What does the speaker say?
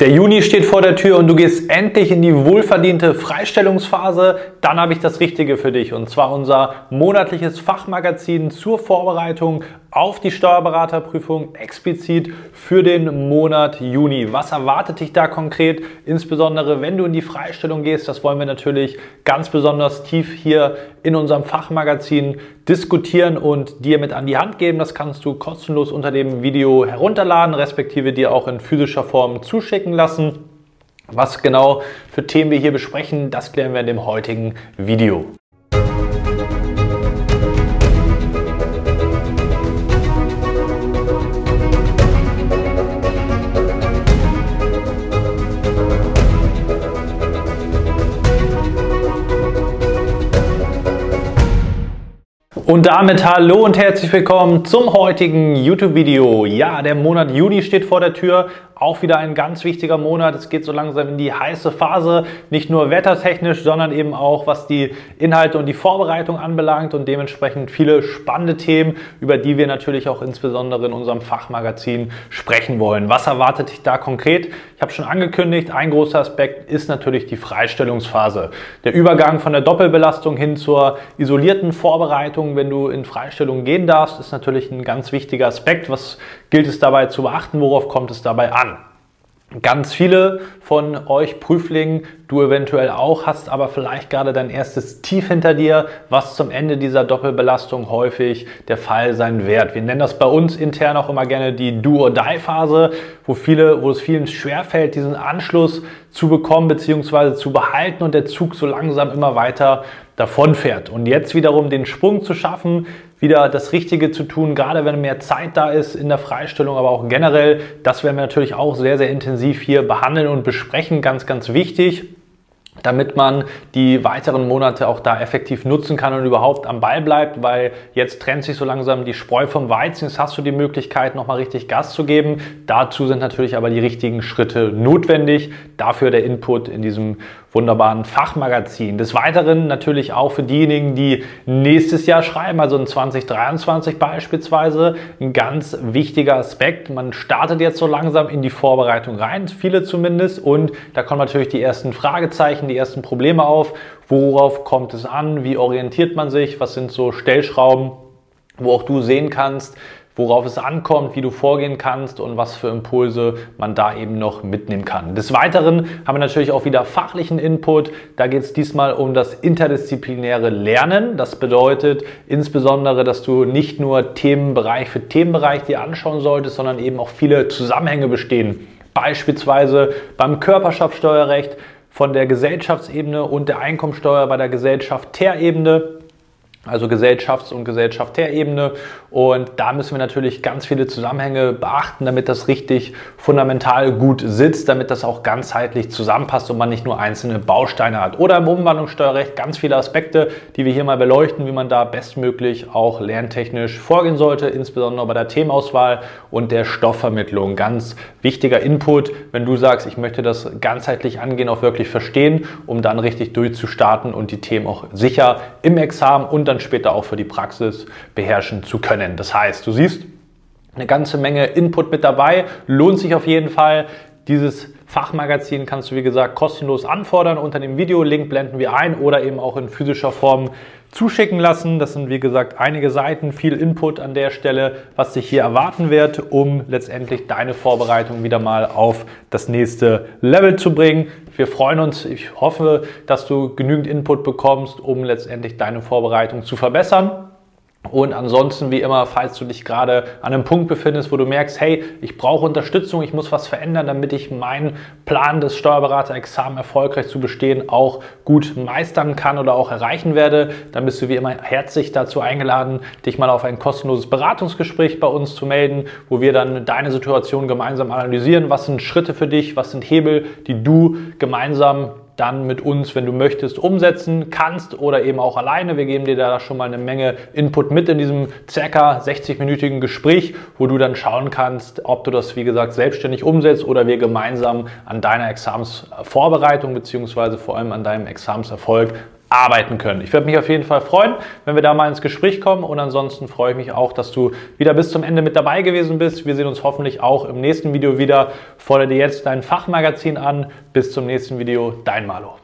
Der Juni steht vor der Tür und du gehst endlich in die wohlverdiente Freistellungsphase. Dann habe ich das Richtige für dich und zwar unser monatliches Fachmagazin zur Vorbereitung auf die Steuerberaterprüfung explizit für den Monat Juni. Was erwartet dich da konkret? Insbesondere wenn du in die Freistellung gehst, das wollen wir natürlich ganz besonders tief hier in unserem Fachmagazin diskutieren und dir mit an die Hand geben. Das kannst du kostenlos unter dem Video herunterladen, respektive dir auch in physischer Form zuschicken lassen. Was genau für Themen wir hier besprechen, das klären wir in dem heutigen Video. Und damit hallo und herzlich willkommen zum heutigen YouTube-Video. Ja, der Monat Juni steht vor der Tür. Auch wieder ein ganz wichtiger Monat. Es geht so langsam in die heiße Phase, nicht nur wettertechnisch, sondern eben auch was die Inhalte und die Vorbereitung anbelangt und dementsprechend viele spannende Themen, über die wir natürlich auch insbesondere in unserem Fachmagazin sprechen wollen. Was erwartet dich da konkret? Ich habe schon angekündigt, ein großer Aspekt ist natürlich die Freistellungsphase. Der Übergang von der Doppelbelastung hin zur isolierten Vorbereitung, wenn du in Freistellung gehen darfst, ist natürlich ein ganz wichtiger Aspekt. Was gilt es dabei zu beachten? Worauf kommt es dabei an? Ganz viele von euch Prüflingen, du eventuell auch, hast aber vielleicht gerade dein erstes Tief hinter dir, was zum Ende dieser Doppelbelastung häufig der Fall sein wird. Wir nennen das bei uns intern auch immer gerne die Do-or-Die-Phase, wo, wo es vielen schwerfällt, diesen Anschluss zu bekommen bzw. zu behalten und der Zug so langsam immer weiter davonfährt. Und jetzt wiederum den Sprung zu schaffen, wieder das Richtige zu tun, gerade wenn mehr Zeit da ist in der Freistellung, aber auch generell, das werden wir natürlich auch sehr, sehr intensiv hier behandeln und besprechen. Ganz, ganz wichtig damit man die weiteren Monate auch da effektiv nutzen kann und überhaupt am Ball bleibt, weil jetzt trennt sich so langsam die Spreu vom Weizen. Jetzt hast du die Möglichkeit, nochmal richtig Gas zu geben. Dazu sind natürlich aber die richtigen Schritte notwendig. Dafür der Input in diesem wunderbaren Fachmagazin. Des Weiteren natürlich auch für diejenigen, die nächstes Jahr schreiben, also in 2023 beispielsweise, ein ganz wichtiger Aspekt. Man startet jetzt so langsam in die Vorbereitung rein, viele zumindest, und da kommen natürlich die ersten Fragezeichen, die ersten Probleme auf. Worauf kommt es an? Wie orientiert man sich? Was sind so Stellschrauben, wo auch du sehen kannst, worauf es ankommt, wie du vorgehen kannst und was für Impulse man da eben noch mitnehmen kann. Des Weiteren haben wir natürlich auch wieder fachlichen Input. Da geht es diesmal um das interdisziplinäre Lernen. Das bedeutet insbesondere, dass du nicht nur Themenbereich für Themenbereich dir anschauen solltest, sondern eben auch viele Zusammenhänge bestehen. Beispielsweise beim Körperschaftsteuerrecht von der Gesellschaftsebene und der Einkommensteuer bei der Gesellschaft-Ter-Ebene also Gesellschafts- und Gesellschaftebene. Und da müssen wir natürlich ganz viele Zusammenhänge beachten, damit das richtig fundamental gut sitzt, damit das auch ganzheitlich zusammenpasst und man nicht nur einzelne Bausteine hat. Oder im Umwandlungssteuerrecht ganz viele Aspekte, die wir hier mal beleuchten, wie man da bestmöglich auch lerntechnisch vorgehen sollte, insbesondere bei der Themenauswahl und der Stoffvermittlung. Ganz wichtiger Input, wenn du sagst, ich möchte das ganzheitlich angehen, auch wirklich verstehen, um dann richtig durchzustarten und die Themen auch sicher im Examen und dann dann später auch für die Praxis beherrschen zu können. Das heißt, du siehst eine ganze Menge Input mit dabei, lohnt sich auf jeden Fall. Dieses Fachmagazin kannst du, wie gesagt, kostenlos anfordern. Unter dem Video, Link blenden wir ein oder eben auch in physischer Form zuschicken lassen. Das sind, wie gesagt, einige Seiten, viel Input an der Stelle, was dich hier erwarten wird, um letztendlich deine Vorbereitung wieder mal auf das nächste Level zu bringen. Wir freuen uns. Ich hoffe, dass du genügend Input bekommst, um letztendlich deine Vorbereitung zu verbessern. Und ansonsten, wie immer, falls du dich gerade an einem Punkt befindest, wo du merkst, hey, ich brauche Unterstützung, ich muss was verändern, damit ich meinen Plan des Steuerberaterexamen erfolgreich zu bestehen auch gut meistern kann oder auch erreichen werde, dann bist du wie immer herzlich dazu eingeladen, dich mal auf ein kostenloses Beratungsgespräch bei uns zu melden, wo wir dann deine Situation gemeinsam analysieren. Was sind Schritte für dich? Was sind Hebel, die du gemeinsam dann mit uns, wenn du möchtest, umsetzen kannst oder eben auch alleine. Wir geben dir da schon mal eine Menge Input mit in diesem circa 60-minütigen Gespräch, wo du dann schauen kannst, ob du das, wie gesagt, selbstständig umsetzt oder wir gemeinsam an deiner Examensvorbereitung beziehungsweise vor allem an deinem Examenserfolg arbeiten können. Ich würde mich auf jeden Fall freuen, wenn wir da mal ins Gespräch kommen und ansonsten freue ich mich auch, dass du wieder bis zum Ende mit dabei gewesen bist. Wir sehen uns hoffentlich auch im nächsten Video wieder. Fordere dir jetzt dein Fachmagazin an. Bis zum nächsten Video, dein Malo.